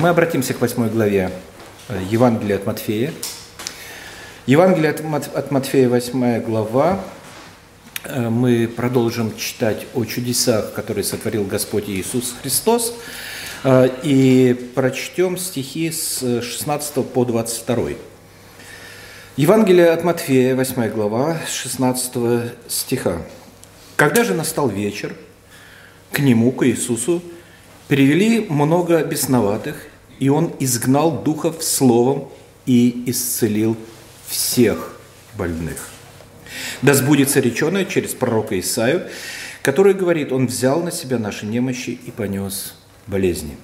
Мы обратимся к восьмой главе э, Евангелия от Матфея. Евангелие от Матфея, восьмая глава. Э, мы продолжим читать о чудесах, которые сотворил Господь Иисус Христос. Э, и прочтем стихи с 16 по 22. Евангелие от Матфея, 8 глава, 16 стиха. «Когда же настал вечер, к нему, к Иисусу, привели много бесноватых, и он изгнал духов словом и исцелил всех больных. Да сбудется реченое через пророка Исаию, который говорит, он взял на себя наши немощи и понес болезни.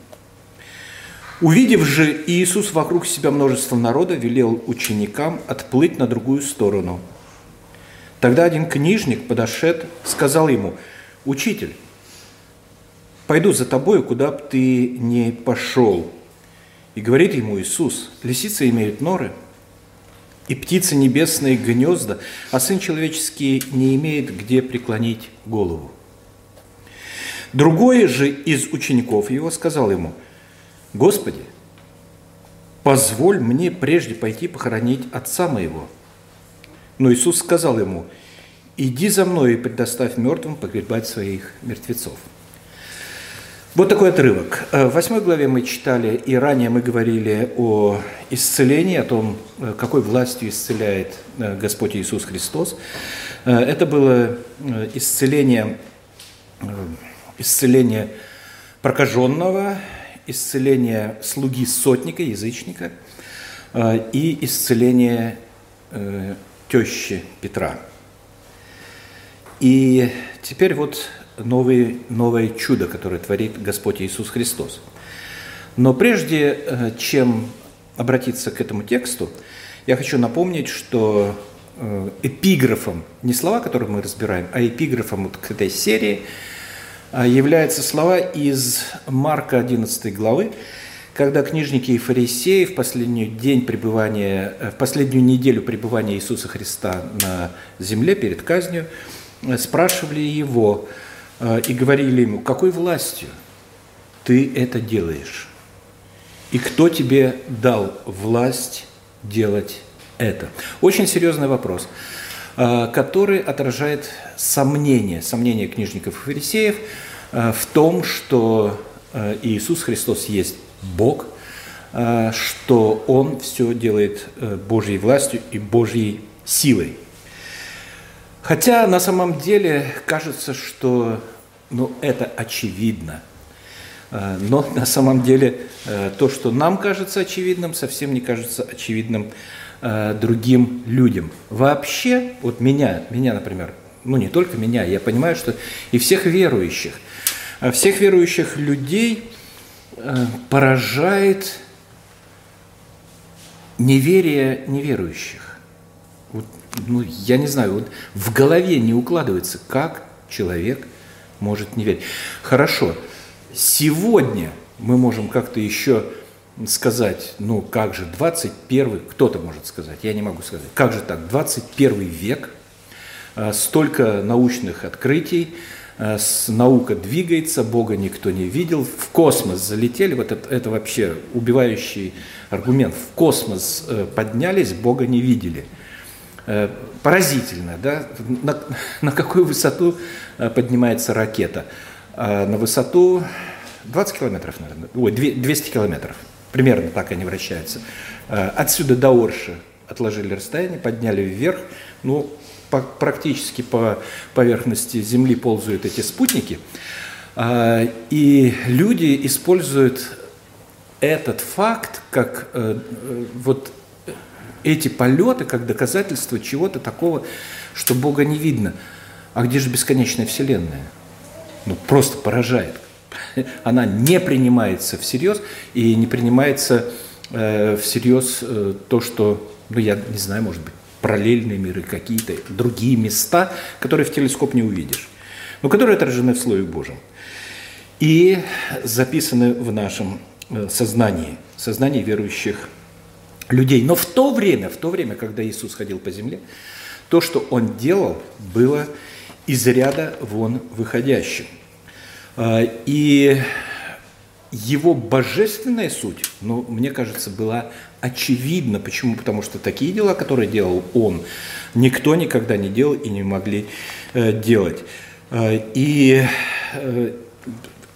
Увидев же Иисус вокруг себя множество народа, велел ученикам отплыть на другую сторону. Тогда один книжник, подошед, сказал ему, «Учитель, пойду за тобою, куда бы ты не пошел». И говорит ему Иисус, «Лисицы имеют норы, и птицы небесные гнезда, а Сын Человеческий не имеет где преклонить голову». Другой же из учеников его сказал ему – Господи, позволь мне прежде пойти похоронить отца моего. Но Иисус сказал ему, иди за мной и предоставь мертвым погребать своих мертвецов. Вот такой отрывок. В восьмой главе мы читали, и ранее мы говорили о исцелении, о том, какой властью исцеляет э, Господь Иисус Христос. Э, это было э, исцеление, исцеление прокаженного, исцеление слуги сотника, язычника, э, и исцеление э, тещи Петра. И теперь вот новый, новое чудо, которое творит Господь Иисус Христос. Но прежде э, чем обратиться к этому тексту, я хочу напомнить, что эпиграфом, не слова, которые мы разбираем, а эпиграфом вот к этой серии – а, являются слова из Марка 11 главы, когда книжники и фарисеи в последний день пребывания, э, в последнюю неделю пребывания Иисуса Христа на земле перед казнью э, спрашивали его э, и говорили ему, какой властью ты это делаешь? И кто тебе дал власть делать это? Очень серьезный вопрос. Э, который отражает сомнение, сомнение книжников и фарисеев э, в том, что э, Иисус Христос есть Бог, что Он все делает Божьей властью и Божьей силой. Хотя на самом деле кажется, что ну, это очевидно. Но на самом деле то, что нам кажется очевидным, совсем не кажется очевидным э, другим людям. Вообще, вот меня, меня, например, ну не только меня, я понимаю, что и всех верующих, э, всех верующих людей э, поражает неверие неверующих. Ну, я не знаю, вот в голове не укладывается, как человек может не верить. Хорошо, сегодня мы можем как-то еще сказать, ну как же, 21, кто-то может сказать, я не могу сказать, как же так, 21 век, а, столько научных открытий, а, наука двигается, Бога никто не видел, в космос залетели, вот это, это вообще убивающий аргумент, в космос э, поднялись, Бога не видели. Э, поразительно, да, на, на какую высоту э, поднимается ракета? А, на высоту 20 километров, наверное, ой, 200 километров. Примерно так они вращаются. Э, отсюда до Орши отложили расстояние, подняли вверх. Ну, по, практически по поверхности Земли ползают эти спутники. Э, и люди используют этот факт как э, вот эти полеты как доказательство чего-то такого, что Бога не видно. А где же бесконечная Вселенная? Ну, просто поражает она не принимается всерьез и не принимается э, всерьез э, то, что, ну я не знаю, может быть, параллельные миры, какие-то другие места, которые в телескоп не увидишь, но которые отражены в Слове Божьем и записаны в нашем э, сознании, сознании верующих людей. Но в то время, в то время, когда Иисус ходил по земле, то, что Он делал, было из ряда вон выходящим – а, и его божественная суть, ну, мне кажется, была очевидна. Почему? Потому что такие дела, которые делал он, никто никогда не делал и не могли э, делать. Э, и, э,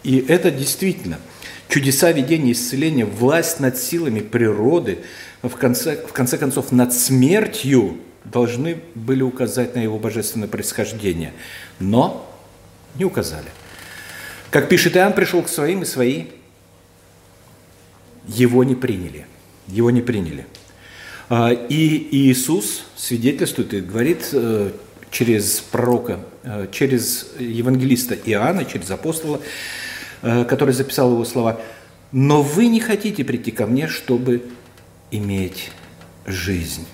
и это действительно чудеса видения исцеления, власть над силами природы, в конце, в конце концов, над смертью должны были указать на его божественное происхождение, но не указали. Как пишет Иоанн, пришел к своим, и свои его не приняли. Его не приняли. А, и Иисус свидетельствует и говорит э, через пророка, э, через евангелиста Иоанна, через апостола, э, который записал его слова, «Но вы не хотите прийти ко мне, чтобы иметь жизнь».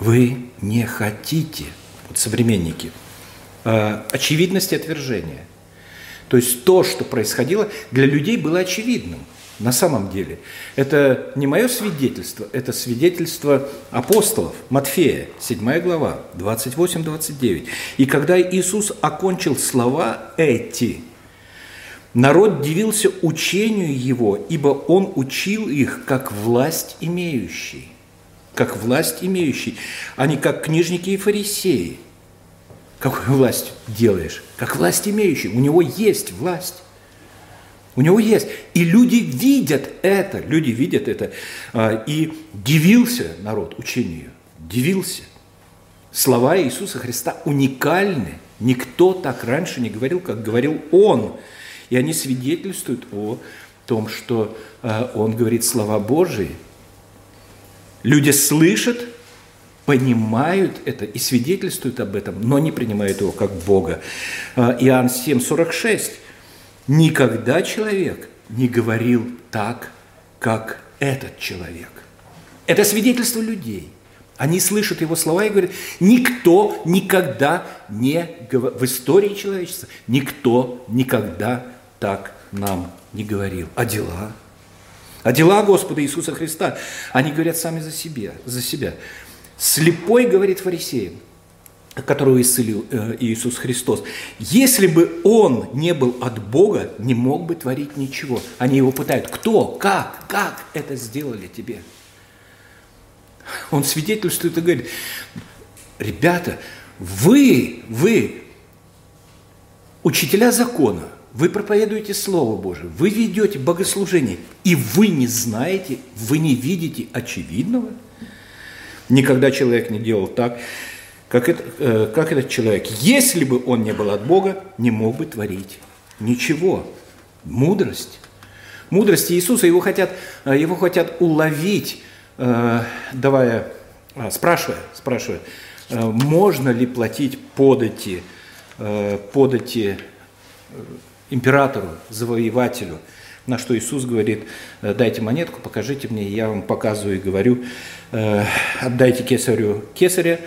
Вы не хотите, вот современники, очевидности отвержения. То есть то, что происходило, для людей было очевидным – на самом деле. Это не мое свидетельство, это свидетельство апостолов, Матфея, 7 глава, 28-29. И когда Иисус окончил слова эти, народ дивился учению Его, ибо Он учил их как власть имеющий, как власть имеющий, а не как книжники и фарисеи. Какую власть делаешь? Как власть имеющий. У него есть власть. У него есть. И люди видят это, люди видят это. А, и дивился народ учению, дивился. Слова Иисуса Христа уникальны. Никто так раньше не говорил, как говорил Он. И они свидетельствуют о том, что а, Он говорит слова Божии. Люди слышат, понимают это и свидетельствуют об этом, но не принимают его как Бога. А, Иоанн 7, 46. Никогда человек не говорил так, как этот человек. Это свидетельство людей. Они слышат его слова и говорят, никто никогда не в истории человечества, никто никогда так нам не говорил. А дела? А дела Господа Иисуса Христа, они говорят сами за себя. За себя. Слепой говорит фарисеям, которого исцелил э, Иисус Христос. Если бы он не был от Бога, не мог бы творить ничего. Они его пытают. Кто? Как? Как это сделали тебе? Он свидетельствует и говорит, ребята, вы, вы, учителя закона, вы проповедуете Слово Божие, вы ведете богослужение, и вы не знаете, вы не видите очевидного? Никогда человек не делал так как, это, э, как этот человек, если бы он не был от Бога, не мог бы творить ничего. Мудрость. Мудрость Иисуса, его хотят, э, его хотят уловить, э, давая, спрашивая, спрашивая, можно ли платить подати, подати императору, завоевателю, на что Иисус говорит, дайте монетку, покажите мне, я вам показываю и говорю, отдайте кесарю кесаря,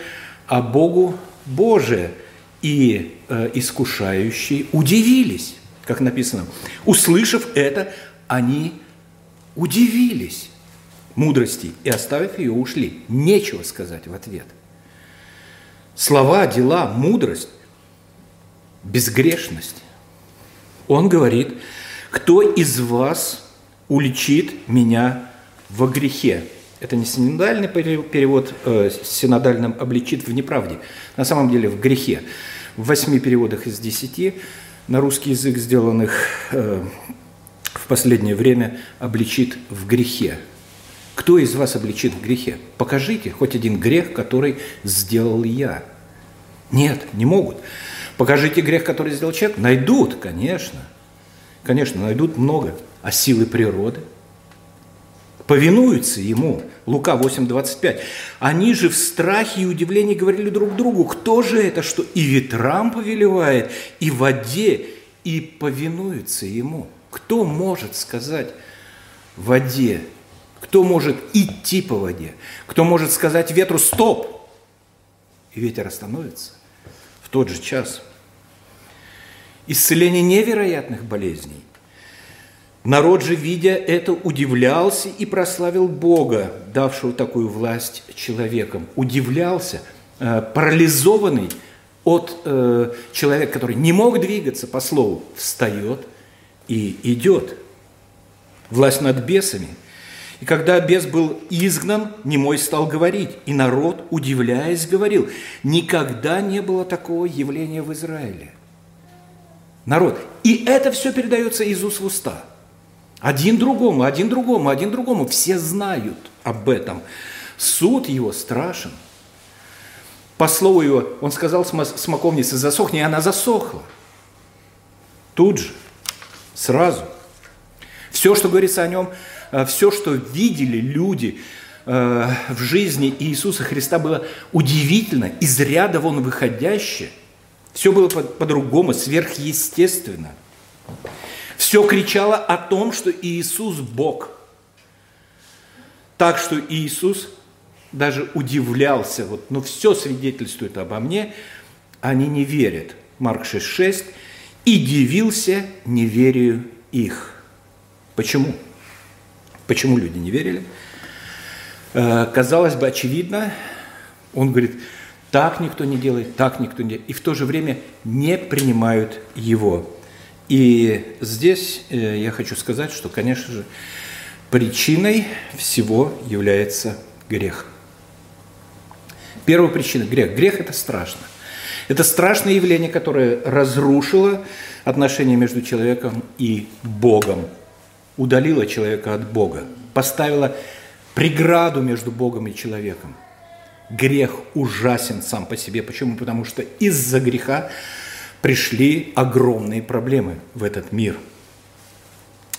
а Богу Боже. И э, искушающие удивились, как написано. Услышав это, они удивились мудрости и, оставив ее, ушли. Нечего сказать в ответ. Слова, дела, мудрость, безгрешность. Он говорит, кто из вас уличит меня во грехе? Это не синодальный перевод, э, синодальным обличит в неправде. На самом деле в грехе. В восьми переводах из десяти на русский язык сделанных э, в последнее время обличит в грехе. Кто из вас обличит в грехе? Покажите хоть один грех, который сделал я. Нет, не могут. Покажите грех, который сделал человек. Найдут, конечно. Конечно, найдут много. А силы природы – повинуются ему. Лука 8.25. Они же в страхе и удивлении говорили друг другу, кто же это, что и ветрам повелевает, и воде, и повинуются ему. Кто может сказать воде? Кто может идти по воде? Кто может сказать ветру «стоп»? И ветер остановится тот же час. Исцеление невероятных болезней – Народ же, видя это, удивлялся и прославил Бога, давшего такую власть человекам. Удивлялся, э, парализованный от э, человека, который не мог двигаться по слову, встает и идет. власть над бесами. И когда бес был изгнан, немой стал говорить, и народ, удивляясь, говорил, никогда не было такого явления в Израиле. Народ. И это все передается из уст в уста. Один другому, один другому, один другому. Все знают об этом. Суд его страшен. По слову его, он сказал смоковнице, засохни, и она засохла. Тут же, сразу. Все, что говорится о нем, все, что видели люди э, в жизни Иисуса Христа, было удивительно, из ряда вон выходящее. Все было по-другому, сверхъестественно. Все кричало о том, что Иисус Бог. Так что Иисус даже удивлялся, вот, но все свидетельствует обо мне, они не верят. Марк 6,6. И дивился неверию их. Почему? Почему люди не верили? Э, казалось бы, очевидно, он говорит, так никто не делает, так никто не делает. И в то же время не принимают его. И здесь э, я хочу сказать, что, конечно же, причиной всего является грех. Первая причина – грех. Грех – это страшно. Это страшное явление, которое разрушило отношения между человеком и Богом, удалило человека от Бога, поставило преграду между Богом и человеком. Грех ужасен сам по себе. Почему? Потому что из-за греха пришли огромные проблемы в этот мир.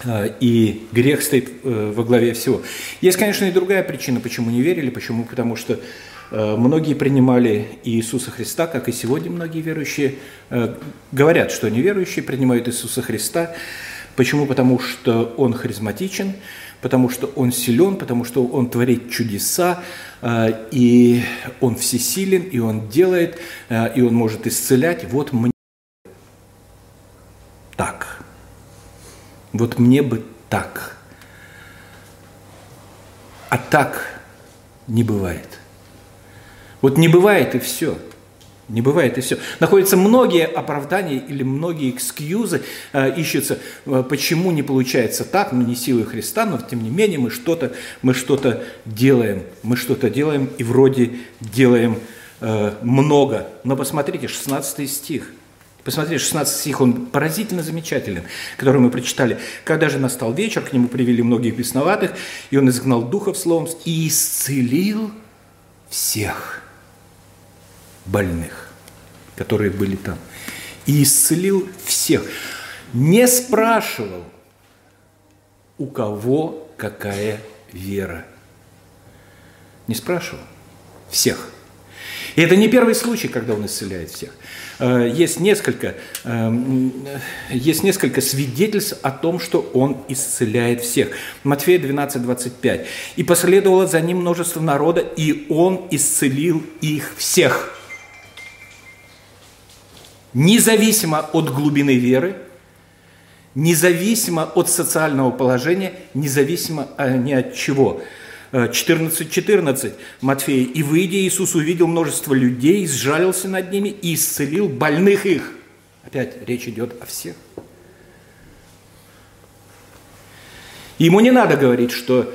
А, и грех стоит э, во главе всего. Есть, конечно, и другая причина, почему не верили. Почему? Потому что Э, многие принимали Иисуса Христа, как и сегодня многие верующие э, говорят, что неверующие принимают Иисуса Христа. Почему? Потому что Он харизматичен, потому что Он силен, потому что Он творит чудеса, э, и Он всесилен, и Он делает, и Он может исцелять. Вот мне так. Вот мне бы так. А так не бывает. Вот не бывает и все. Не бывает и все. Находятся многие оправдания или многие экскьюзы э, ищутся, э, почему не получается так, ну не силой Христа, но тем не менее мы что-то мы что-то делаем, мы что-то делаем и вроде делаем э, много. Но посмотрите, 16 стих. Посмотрите, 16 стих, он поразительно замечателен, который мы прочитали. «Когда же настал вечер, к нему привели многих бесноватых, и он изгнал духов словом и исцелил всех» больных, которые были там. И исцелил всех. Не спрашивал, у кого какая вера. Не спрашивал. Всех. И это не первый случай, когда он исцеляет всех. Э, есть несколько, эм, есть несколько свидетельств о том, что он исцеляет всех. Матфея 12, 25. «И последовало за ним множество народа, и он исцелил их всех» независимо от глубины веры, независимо от социального положения, независимо а, ни от чего. 14.14 14, Матфея. «И выйдя, Иисус увидел множество людей, сжалился над ними и исцелил больных их». Опять речь идет о всех. Ему не надо говорить, что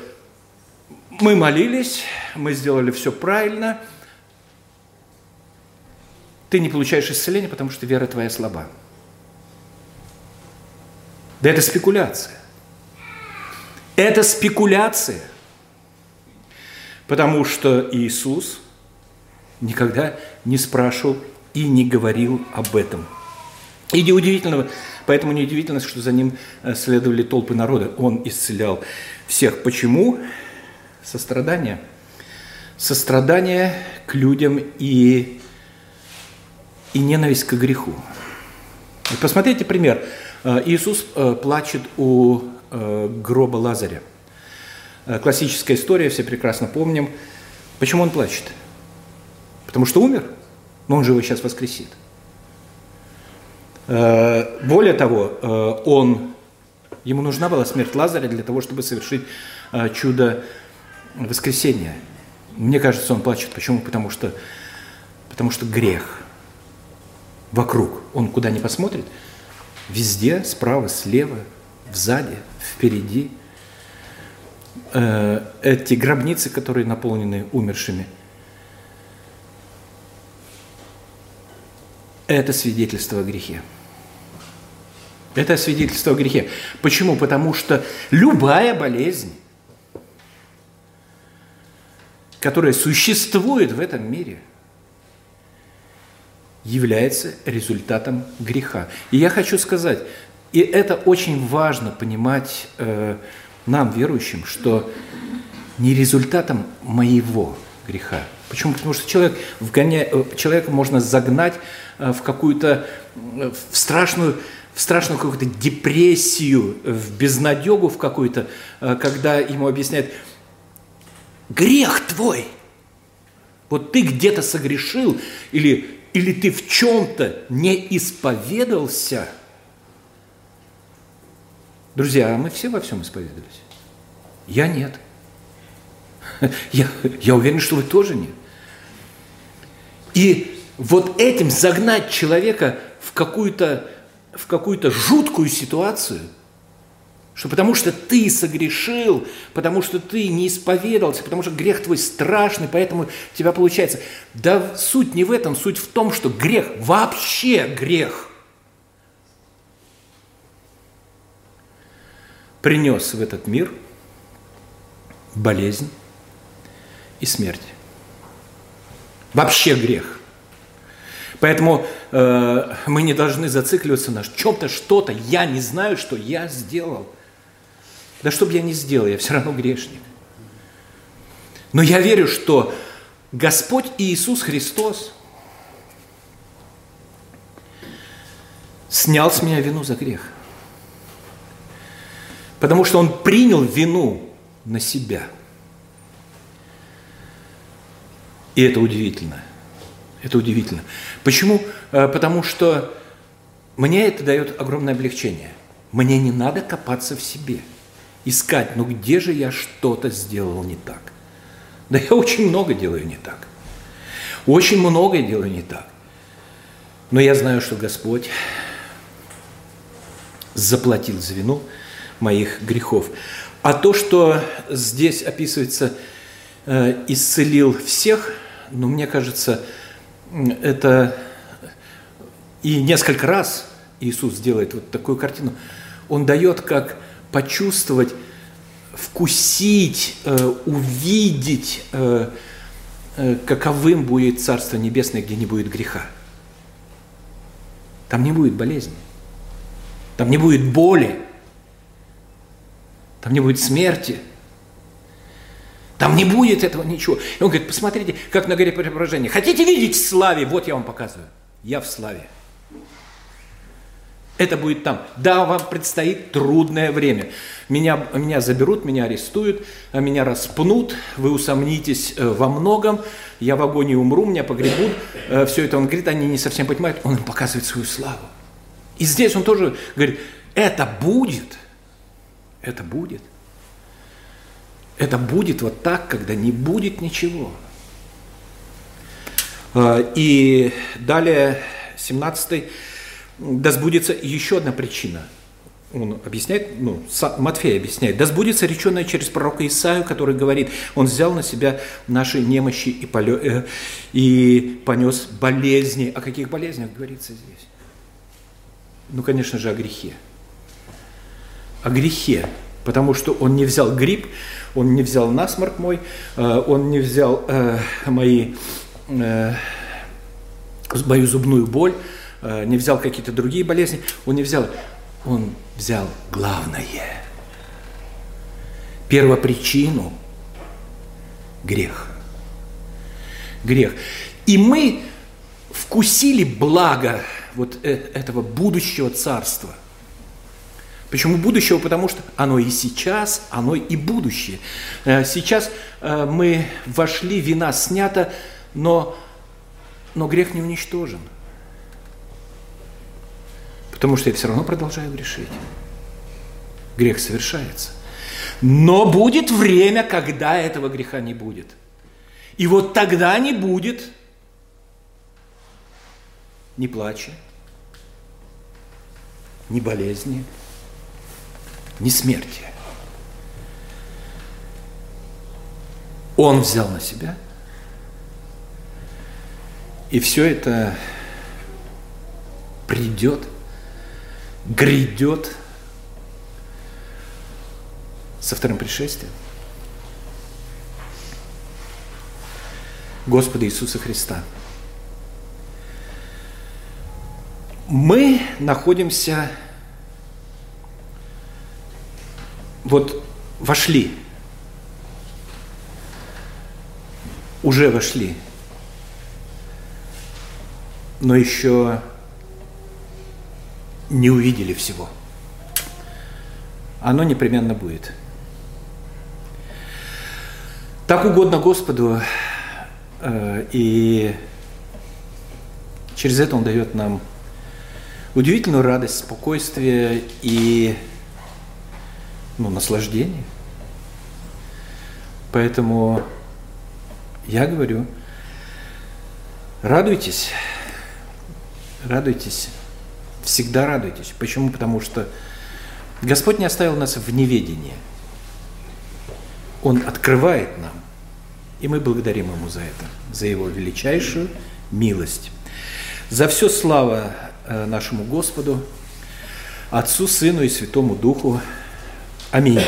мы молились, мы сделали все правильно – ты не получаешь исцеления, потому что вера твоя слаба. Да это спекуляция. Это спекуляция. Потому что Иисус никогда не спрашивал и не говорил об этом. И неудивительно, поэтому неудивительно, что за ним э, следовали толпы народа. Он исцелял всех. Почему? Сострадание. Сострадание к людям и и ненависть к греху. посмотрите пример. Э, Иисус э, плачет у э, гроба Лазаря. Классическая история, все прекрасно помним. Почему он плачет? Потому что умер, но он же его сейчас воскресит. Более того, он, ему нужна была смерть Лазаря для того, чтобы совершить чудо воскресения. Мне кажется, он плачет. Почему? Потому что, потому что грех – вокруг. Он куда ни посмотрит, везде, справа, слева, сзади, впереди, э, эти гробницы, которые наполнены умершими, это свидетельство о грехе. Это свидетельство о грехе. Почему? Потому что любая болезнь, которая существует в этом мире, является результатом греха. И я хочу сказать, и это очень важно понимать э, нам, верующим, что не результатом моего греха. Почему? Потому что человек вгоня... Э, человека можно загнать э, в какую-то э, в страшную в страшную какую-то депрессию, в безнадегу в какую-то, когда ему объясняют, грех твой, вот ты где-то согрешил, или, или ты в чем-то не исповедался – Друзья, а мы все во всем исповедовались. Я нет. Я, я уверен, что вы тоже нет. И вот этим загнать человека в какую-то в какую-то жуткую ситуацию, что потому что ты согрешил, потому что ты не исповедовался, потому что грех твой страшный, поэтому у тебя получается. Да суть не в этом, суть в том, что грех, вообще грех – принес в этот мир болезнь и смерть. Вообще грех. Поэтому э, мы не должны зацикливаться на чем-то, что-то. Я не знаю, что я сделал. Да что бы я ни сделал, я все равно грешник. Но я верю, что Господь Иисус Христос снял с меня вину за грех. Потому что он принял вину на себя. И это удивительно. Это удивительно. Почему? Э, потому что мне это дает огромное облегчение. Мне не надо копаться в себе, искать, ну где же я что-то сделал не так. Да я очень много делаю не так. Очень многое делаю не так. Но я знаю, что Господь заплатил за вину – моих грехов. А то, что здесь описывается, э, исцелил всех, ну, мне кажется, это и несколько раз Иисус делает вот такую картину. Он дает как почувствовать, вкусить, э, увидеть, э, каковым будет Царство Небесное, где не будет греха. Там не будет болезни, там не будет боли, там не будет смерти, там не будет этого ничего. И он говорит, посмотрите, как на горе преображения. Хотите видеть в славе? Вот я вам показываю. Я в славе. Это будет там. Да, вам предстоит трудное время. Меня, меня заберут, меня арестуют, а меня распнут, вы усомнитесь э, во многом, я в агонии умру, меня погребут. Э, Все это он говорит, они не совсем понимают, он им показывает свою славу. И здесь он тоже говорит, это будет – это будет. Это будет вот так, когда не будет ничего. А, и далее, 17 да сбудется еще одна причина. Он объясняет, ну, Матфей объясняет, да сбудется реченное через пророка Исаию, который говорит, он взял на себя наши немощи и, полё, э, и понес болезни. О каких болезнях говорится здесь? Ну, конечно же, о грехе о грехе, потому что он не взял грипп, он не взял насморк мой, э, он не взял э, мои, э, мою зубную боль, не взял какие-то другие болезни, он не взял, он взял главное, первопричину – грех. Грех. И мы вкусили благо вот этого будущего царства – Почему будущего? Потому что оно и сейчас, оно и будущее. Э, сейчас э, мы вошли, вина снята, но, но грех не уничтожен. Потому что я все равно продолжаю грешить. Грех совершается. Но будет время, когда этого греха не будет. И вот тогда не будет ни плача, ни болезни, не смерти. Он взял на себя. И все это придет, грядет со вторым пришествием. Господа Иисуса Христа. Мы находимся, вот вошли, уже вошли, но еще не увидели всего. Оно непременно будет. Так угодно Господу, э, и через это Он дает нам удивительную радость, спокойствие и ну, наслаждение. Поэтому я говорю, радуйтесь, радуйтесь, всегда радуйтесь. Почему? Потому что Господь не оставил нас в неведении. Он открывает нам, и мы благодарим Ему за это, за Его величайшую милость. За все слава э, нашему Господу, Отцу, Сыну и Святому Духу. Аминь.